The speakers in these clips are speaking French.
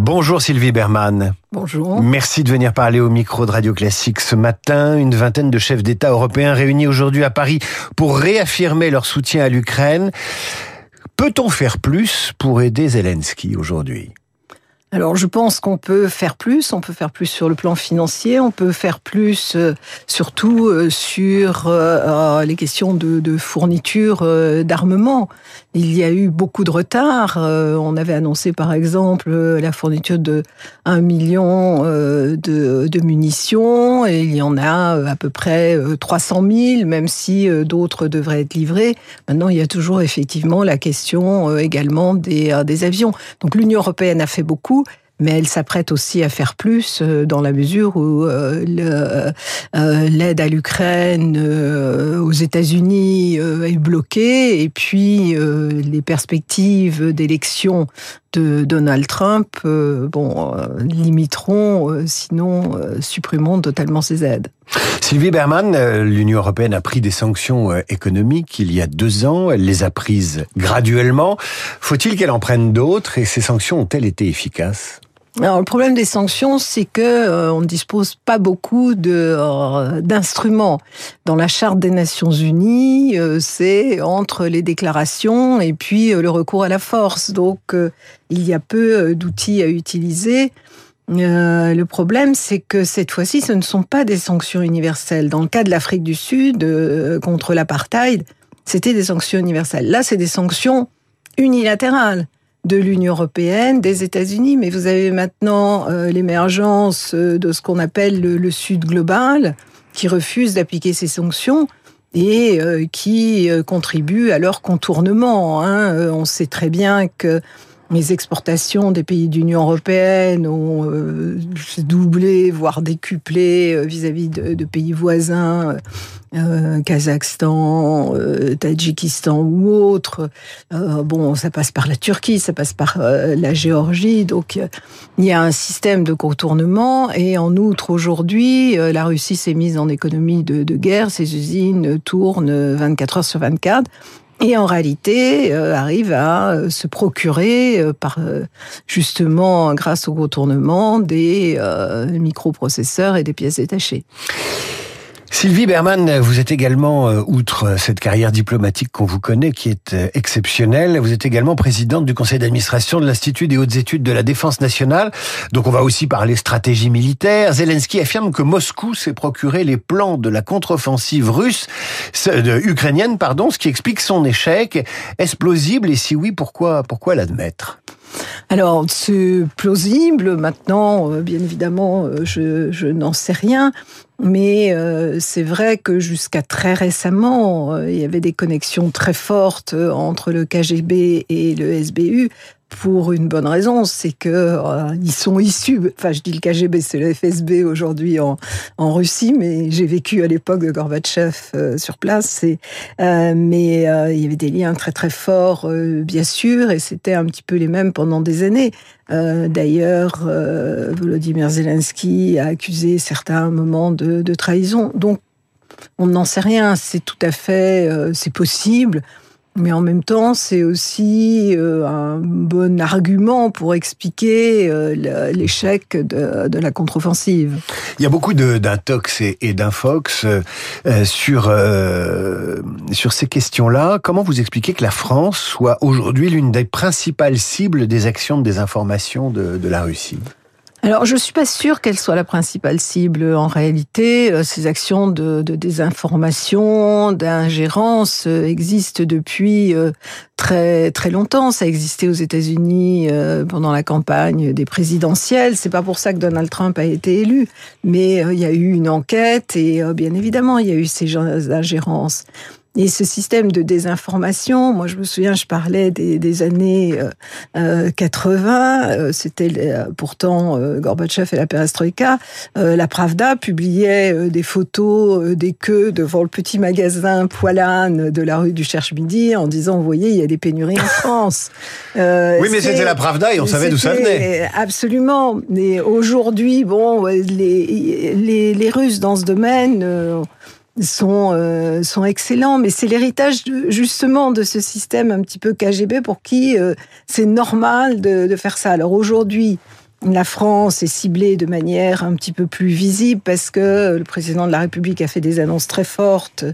Bonjour Sylvie Berman. Bonjour. Merci de venir parler au micro de Radio Classique ce matin. Une vingtaine de chefs d'État européens réunis aujourd'hui à Paris pour réaffirmer leur soutien à l'Ukraine. Peut-on faire plus pour aider Zelensky aujourd'hui? Alors je pense qu'on peut faire plus, on peut faire plus sur le plan financier, on peut faire plus euh, surtout euh, sur euh, les questions de, de fourniture d'armement. Il y a eu beaucoup de retard. on avait annoncé par exemple la fourniture de 1 million de, de, munitions et il y en a à peu près 300 000, même si d'autres devraient être livrés. Maintenant, il y a toujours effectivement la question également des avions. Donc l'Union européenne a fait beaucoup mais elle s'apprête aussi à faire plus euh, dans la mesure où euh, euh, l'aide à l'Ukraine aux États-Unis est bloquée et puis les perspectives d'élection de Donald Trump bon limiteront sinon supprimeront totalement ces aides. Sylvie Berman, l'Union européenne a pris des sanctions économiques il y a deux ans. Elle les a prises graduellement. Faut-il qu'elle en prenne d'autres? Et ces sanctions ont-elles été efficaces? Alors, le problème des sanctions, c'est que euh, on ne dispose pas beaucoup de euh, d'instruments. Dans la charte des Nations Unies, euh, c'est entre les déclarations et puis le recours à la force. Donc, il y a peu d'outils à utiliser. le problème, c'est que cette fois-ci, ce ne sont pas des sanctions universelles. Dans le cas de l'Afrique du Sud contre l'apartheid, c'était des sanctions universelles. Là, c'est des sanctions unilatérales de l'Union européenne, des États-Unis, mais vous avez maintenant euh, l'émergence euh, de ce qu'on appelle le, Sud global, qui refuse d'appliquer ces sanctions et euh, qui contribue à leur contournement. Hein. On sait très bien que les exportations des pays d'Union européenne ont doublé, voire décuplé vis-à-vis de, pays voisins, euh, Kazakhstan, Tadjikistan ou autres. bon, ça passe par la Turquie, ça passe par la Géorgie, donc il y a un système de contournement. Et en outre, aujourd'hui, la Russie s'est mise en économie de, de guerre, ses usines tournent 24 heures sur 24 et en réalité euh, arrive à euh, se procurer euh, par justement grâce au retournement des microprocesseurs et des pièces détachées. Sylvie Berman, vous êtes également, euh, outre cette carrière diplomatique qu'on vous connaît, qui est euh, exceptionnelle, vous êtes également présidente du conseil d'administration de l'Institut des hautes études de la défense nationale. Donc on va aussi parler stratégie militaire. Zelensky affirme que Moscou s'est procuré les plans de la contre-offensive russe, de, ukrainienne, pardon, ce qui explique son échec. Est-ce plausible? Et si oui, pourquoi, pourquoi l'admettre? Alors, c'est plausible. Maintenant, euh, bien évidemment, euh, je, je n'en sais rien. Mais euh, c'est vrai que jusqu'à très récemment, il y avait des connexions très fortes entre le KGB et le SBU pour une bonne raison, c'est que euh, ils sont issus. Enfin, je dis le KGB, c'est le FSB aujourd'hui en, Russie, mais j'ai vécu à l'époque de Gorbatchev euh, sur place. Euh, mais il y avait des liens très très forts, bien sûr, et c'était un petit peu les mêmes pendant des années. D'ailleurs, Volodymyr Zelensky a accusé certains moments de, de trahison. Donc, on n'en sait rien. C'est tout à fait, c'est possible. Mais en même temps, c'est aussi euh, un bon argument pour expliquer euh, l'échec de, la contre-offensive. Il y a beaucoup d'intox et, d'infox euh, sur, sur ces questions-là. Comment vous expliquez que la France soit aujourd'hui l'une des principales cibles des actions de désinformation de, de la Russie? Alors, je suis pas sûre qu'elle soit la principale cible. En réalité, euh, ces actions de, de désinformation, d'ingérence euh, existent depuis euh, très très longtemps. Ça existait aux États-Unis pendant la campagne des présidentielles. C'est pas pour ça que Donald Trump a été élu, mais il y a eu une enquête et bien évidemment, il y a eu ces ingérences. Et ce système de désinformation, moi je me souviens, je parlais des, des années euh, 80, euh, euh, c'était euh, pourtant Gorbatchev et la perestroïka. la Pravda publiait des photos des queues devant le petit magasin Poilane de la rue du Cherche-Midi en disant, vous voyez, il y a des pénuries en France. oui, mais c'était la Pravda et on savait d'où ça venait. Absolument. Mais aujourd'hui, bon, les, les, les Russes dans ce domaine sont euh, sont excellents, mais c'est l'héritage justement de ce système un petit peu KGB pour qui euh, c'est normal de, de, faire ça. Alors aujourd'hui, la France est ciblée de manière un petit peu plus visible parce que le président de la République a fait des annonces très fortes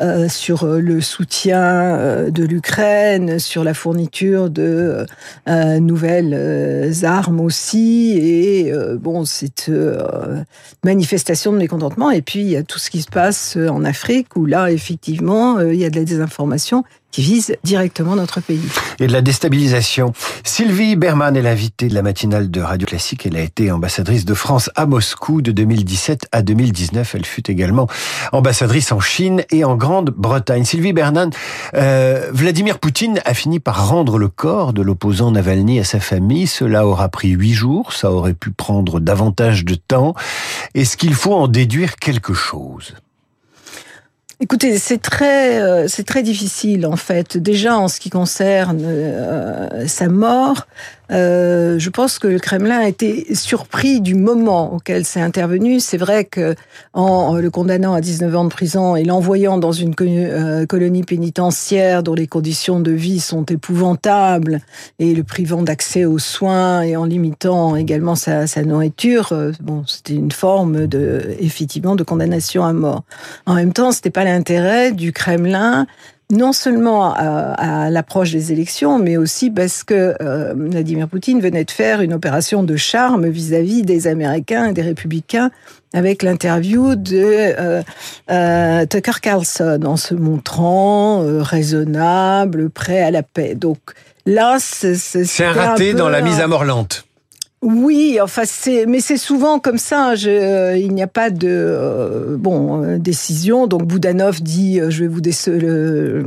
euh, sur le soutien euh, de l'Ukraine, sur la fourniture de euh, nouvelles armes aussi. Et bon, c'est manifestation de mécontentement. Et puis, il y a tout ce qui se passe en Afrique où là, effectivement, il y a de la désinformation qui vise directement notre pays. Et de la déstabilisation. Sylvie Berman est l'invitée de la matinale de Radio Classique. Elle a été ambassadrice de France à Moscou de 2017 à 2019. Elle fut également ambassadrice en Chine et en Grande-Bretagne. Sylvie Berman, euh, Vladimir Poutine a fini par rendre le corps de l'opposant Navalny à sa famille. Cela aura pris huit jours. Ça aurait pu prendre davantage de temps. Est-ce qu'il faut en déduire quelque chose? Écoutez, c'est très, euh, c'est très difficile en fait. Déjà en ce qui concerne euh, sa mort, euh, je pense que le Kremlin a été surpris du moment auquel c'est intervenu. C'est vrai que en le condamnant à 19 ans de prison et l'envoyant dans une euh, colonie pénitentiaire dont les conditions de vie sont épouvantables et le privant d'accès aux soins et en limitant également sa, sa nourriture, euh, bon, c'était une forme de effectivement de condamnation à mort. En même temps, c'était pas l'intérêt du Kremlin non seulement à, l'approche des élections, mais aussi parce que euh, Vladimir Poutine venait de faire une opération de charme vis-à-vis des Américains et des républicains avec l'interview de euh, euh, Tucker Carlson en se montrant raisonnable, prêt à la paix. Donc là, c'est un raté dans la mise à mort lente. Oui, enfin c'est, mais c'est souvent comme ça. Je, euh, il n'y a pas de euh, bon euh, décision. Donc Boudanov dit, je vais vous décevoir le,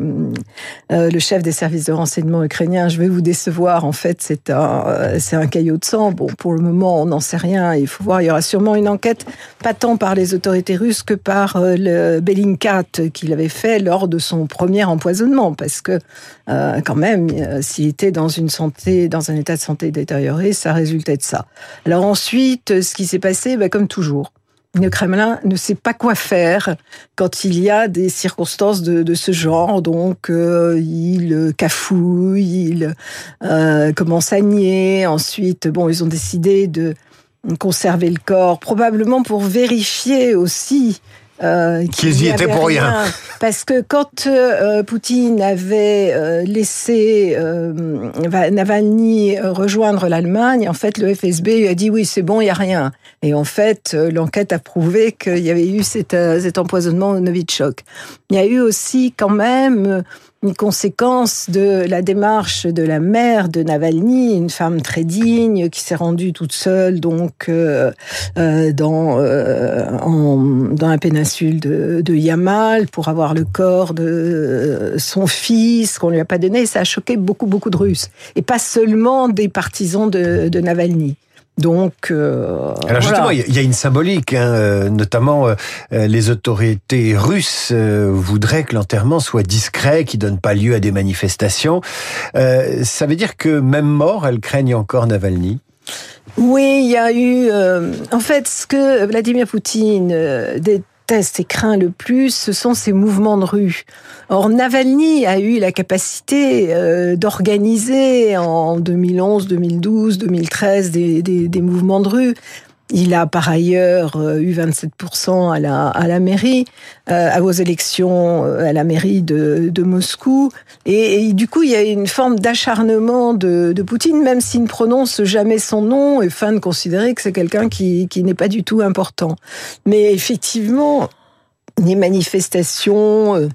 le chef des services de renseignement ukrainien, je vais vous décevoir. En fait, c'est un c'est un caillot de sang. Bon, pour le moment, on n'en sait rien. Il faut voir. Il y aura sûrement une enquête, pas tant par les autorités russes que par le Bellingcat qu'il avait fait lors de son premier empoisonnement, parce que quand même, s'il était dans une santé, dans un état de santé détérioré, ça résultait Alors ensuite, ce qui s'est passé, bah, comme toujours, le Kremlin ne sait pas quoi faire quand il y a des circonstances de, ce genre. Donc, euh, il cafouille, il euh, commence à nier. Ensuite, bon, ils ont décidé de conserver le corps, probablement pour vérifier aussi euh, qu'ils y étaient pour rien. Parce que quand euh, Poutine avait euh, laissé euh, Navalny rejoindre l'Allemagne, en fait, le FSB lui a dit oui, c'est bon, il y a rien. Et en fait, l'enquête a prouvé qu'il y avait eu cet, cet empoisonnement au Novichok. Il y a eu aussi quand même une conséquence de la démarche de la mère de Navalny, une femme très digne qui s'est rendue toute seule donc euh, euh dans euh, en, dans la péninsule de, de, Yamal pour avoir le corps de son fils qu'on lui a pas donné. ça a choqué beaucoup beaucoup de Russes et pas seulement des partisans de, de Navalny. Donc, euh, alors justement, il y a une symbolique, hein, euh, notamment euh, les autorités russes voudraient que l'enterrement soit discret, qu'il donne pas lieu à des manifestations. ça veut dire que même mort, elles craignent encore Navalny? Oui, il y a eu. en fait, ce que Vladimir Poutine déteste et craint le plus, ce sont ces mouvements de rue. Or, Navalny a eu la capacité euh, d'organiser en 2011, 2012, 2013 des, des, des mouvements de rue. Il a par ailleurs euh, eu 27% à la, à la mairie, euh, vos élections à la mairie de, de Moscou. Et, du coup, il y a une forme d'acharnement de, de, Poutine, même s'il ne prononce jamais son nom, et fin de considérer que c'est quelqu'un qui, qui n'est pas du tout important. Mais effectivement, les manifestations euh,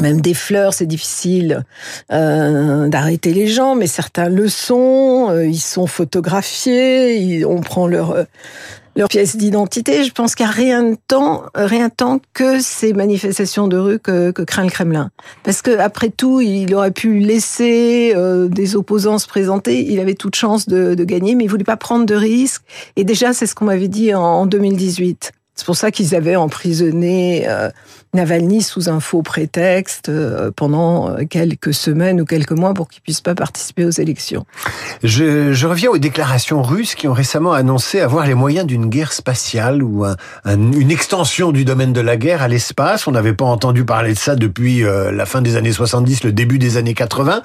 même des fleurs, c'est difficile euh, d'arrêter les gens, mais certains le sont. Euh, ils sont photographiés, on prend leur euh, leur pièce d'identité. Je pense qu'il n'y a rien de temps, rien tant que ces manifestations de rue que, que craint le Kremlin. Parce que après tout, il aurait pu laisser euh, des opposants se présenter. Il avait toute chance de, de, gagner, mais il voulait pas prendre de risques. Et déjà, c'est ce qu'on m'avait dit en, en 2018. C'est pour ça qu'ils avaient emprisonné euh, Navalny sous un faux prétexte pendant quelques semaines ou quelques mois pour qu'il puisse pas participer aux élections. Je, je, reviens aux déclarations russes qui ont récemment annoncé avoir les moyens d'une guerre spatiale ou un, une extension du domaine de la guerre à l'espace. On n'avait pas entendu parler de ça depuis la fin des années 70, le début des années 80.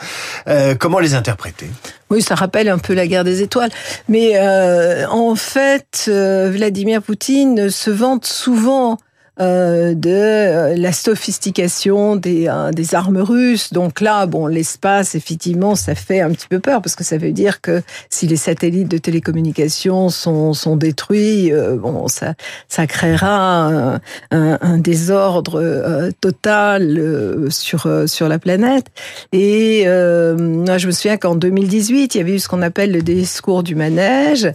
Euh, comment les interpréter? Oui, ça rappelle un peu la guerre des étoiles. Mais euh, en fait, euh, Vladimir Poutine se vante souvent euh, de euh, la sophistication des, euh, des armes russes. Donc là, bon, l'espace, effectivement, ça fait un petit peu peur parce que ça veut dire que si les satellites de télécommunications sont, sont détruits, bon, ça, ça créera un, un, désordre total sur, sur la planète. Et moi, je me souviens qu'en 2018, il y avait eu ce qu'on appelle le discours du manège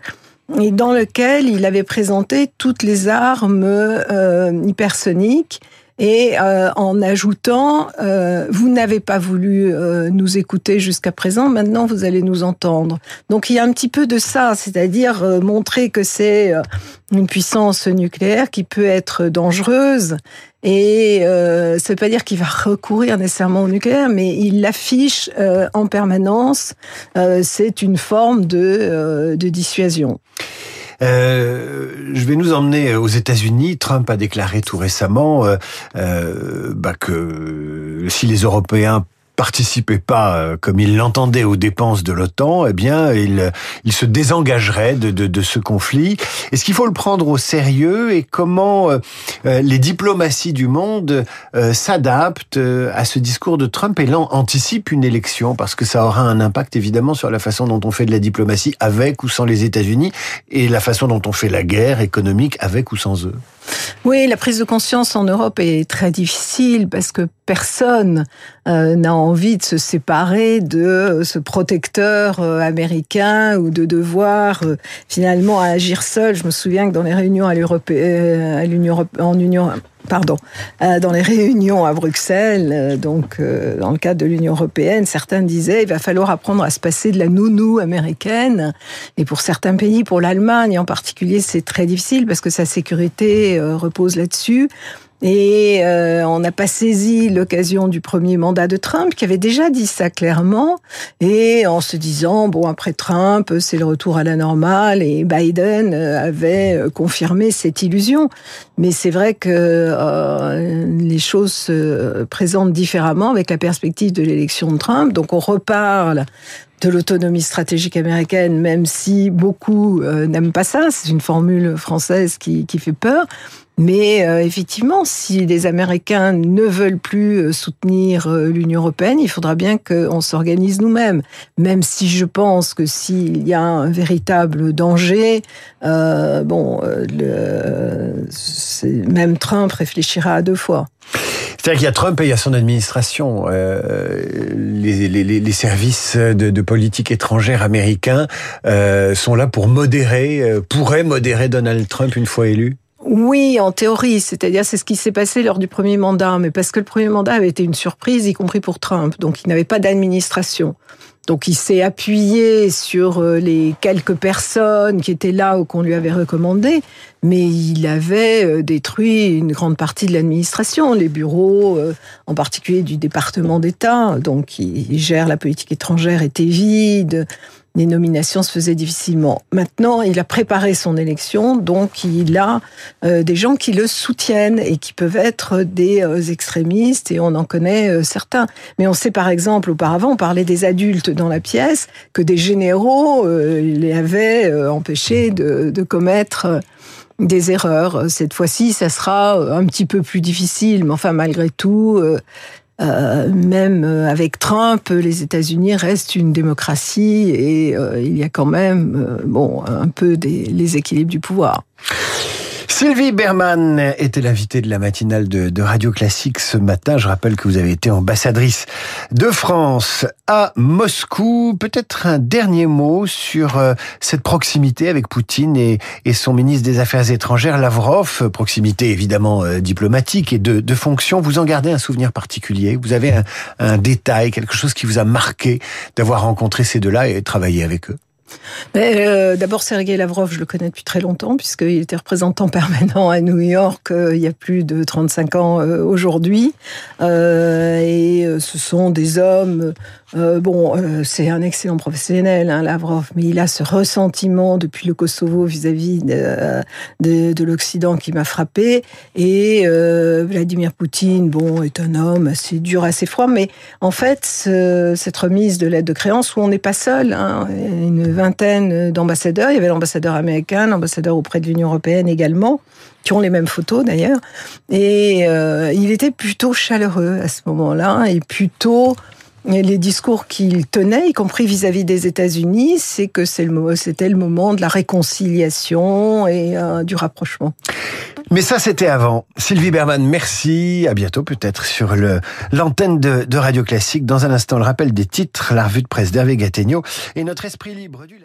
et dans lequel il avait présenté toutes les armes euh, hypersoniques et euh, en ajoutant euh, vous n'avez pas voulu euh, nous écouter jusqu'à présent, maintenant vous allez nous entendre. Donc il y a un petit peu de ça, c'est-à-dire euh, montrer que c'est euh, une puissance nucléaire qui peut être dangereuse. Et euh, ça veut pas dire qu'il va recourir nécessairement au nucléaire, mais il l'affiche en permanence. c'est une forme de, de dissuasion. Euh, je vais nous emmener aux États-Unis. Trump a déclaré tout récemment euh, euh, bah que si les Européens participait pas euh, comme il l'entendait aux dépenses de l'OTAN, eh bien, il, il se désengagerait de, de, de ce conflit. Est-ce qu'il faut le prendre au sérieux et comment euh, euh, les diplomaties du monde s'adaptent à ce discours de Trump et l'anticipent anticipe une élection? Parce que ça aura un impact évidemment sur la façon dont on fait de la diplomatie avec ou sans les États-Unis et la façon dont on fait la guerre économique avec ou sans eux. Oui, la prise de conscience en Europe est très difficile parce que personne euh, n'a envie de se séparer de ce protecteur euh, américain ou de devoir euh, finalement agir seul. Je me souviens que dans les réunions à l'Union en Union pardon, euh, dans les réunions à Bruxelles, euh, donc euh, dans le cadre de l'Union européenne, certains disaient il va falloir apprendre à se passer de la nounou américaine. Et pour certains pays, pour l'Allemagne en particulier, c'est très difficile parce que sa sécurité repose là-dessus. Et euh, on n'a pas saisi l'occasion du premier mandat de Trump, qui avait déjà dit ça clairement, et en se disant, bon, après Trump, c'est le retour à la normale, et Biden euh, avait euh, confirmé cette illusion. Mais c'est vrai que euh, les choses se présentent différemment avec la perspective de l'élection de Trump. Donc on reparle de l'autonomie stratégique américaine, même si beaucoup n'aiment pas ça. C'est une formule française qui, qui fait peur. Mais euh, effectivement, si les Américains ne veulent plus euh, soutenir euh, l'Union européenne, il faudra bien qu'on s'organise nous-mêmes. Même si je pense que s'il y a un véritable danger, euh, bon, le, même Trump réfléchira à deux fois. C'est-à-dire qu'il y a Trump et il y a son administration. Euh, les, les, les, services de, de, politique étrangère américains euh, sont là pour modérer, pourraient modérer Donald Trump une fois élu? Oui, en théorie, c'est-à-dire c'est ce qui s'est passé lors du premier mandat, mais parce que le premier mandat avait été une surprise, y compris pour Trump, donc il n'avait pas d'administration. Donc il s'est appuyé sur euh, les quelques personnes qui étaient là ou qu'on lui avait recommandé, mais il avait euh, détruit une grande partie de l'administration, les bureaux, euh, en particulier du département d'État, donc il gère la politique étrangère, étaient vides les nominations se faisaient difficilement. Maintenant, il a préparé son élection, donc il a euh, des gens qui le soutiennent et qui peuvent être des euh, extrémistes, et on en connaît euh, certains. Mais on sait par exemple, auparavant, on parlait des adultes dans la pièce, que des généraux les avaient empêchés de, de commettre des erreurs. Cette fois-ci, ça sera un petit peu plus difficile, mais enfin, malgré tout, euh, même euh, avec Trump, les États-Unis restent une démocratie et euh, il y a quand même, bon, un peu des, les équilibres du pouvoir. Sylvie Berman était l'invitée de la matinale de, Radio Classique ce matin. Je rappelle que vous avez été ambassadrice de France à Moscou. Peut-être un dernier mot sur euh, cette proximité avec Poutine et, son ministre des Affaires étrangères, Lavrov. Proximité évidemment euh, diplomatique et de, fonction. Vous en gardez un souvenir particulier? Vous avez un, un détail, quelque chose qui vous a marqué d'avoir rencontré ces deux-là et travaillé avec eux? Euh, D'abord, Sergei Lavrov, je le connais depuis très longtemps, puisqu'il était représentant permanent à New York euh, il y a plus de 35 ans euh, aujourd'hui. Et ce sont des hommes... bon, c'est un excellent professionnel, hein, Lavrov, mais il a ce ressentiment depuis le Kosovo vis-à-vis de, de, de l'Occident qui m'a frappé. Et Vladimir Poutine, bon, est un homme assez dur, assez froid, mais en fait, ce, cette remise de l'aide de créance, où on n'est pas seul, hein, une vingtaine d'ambassadeurs. Il y avait l'ambassadeur américain, l'ambassadeur auprès de l'Union européenne également, qui ont les mêmes photos d'ailleurs. Et euh, il était plutôt chaleureux à ce moment-là et plutôt les discours qu'il tenait, y compris vis-à-vis des États-Unis, c'est que c'était le moment de la réconciliation et euh, du rapprochement. Mais ça, c'était avant. Sylvie Berman, merci. À bientôt, peut-être, sur l'antenne de, Radio Classique. Dans un instant, le rappel des titres, la revue de presse d'Hervé Gattegno et notre esprit libre du.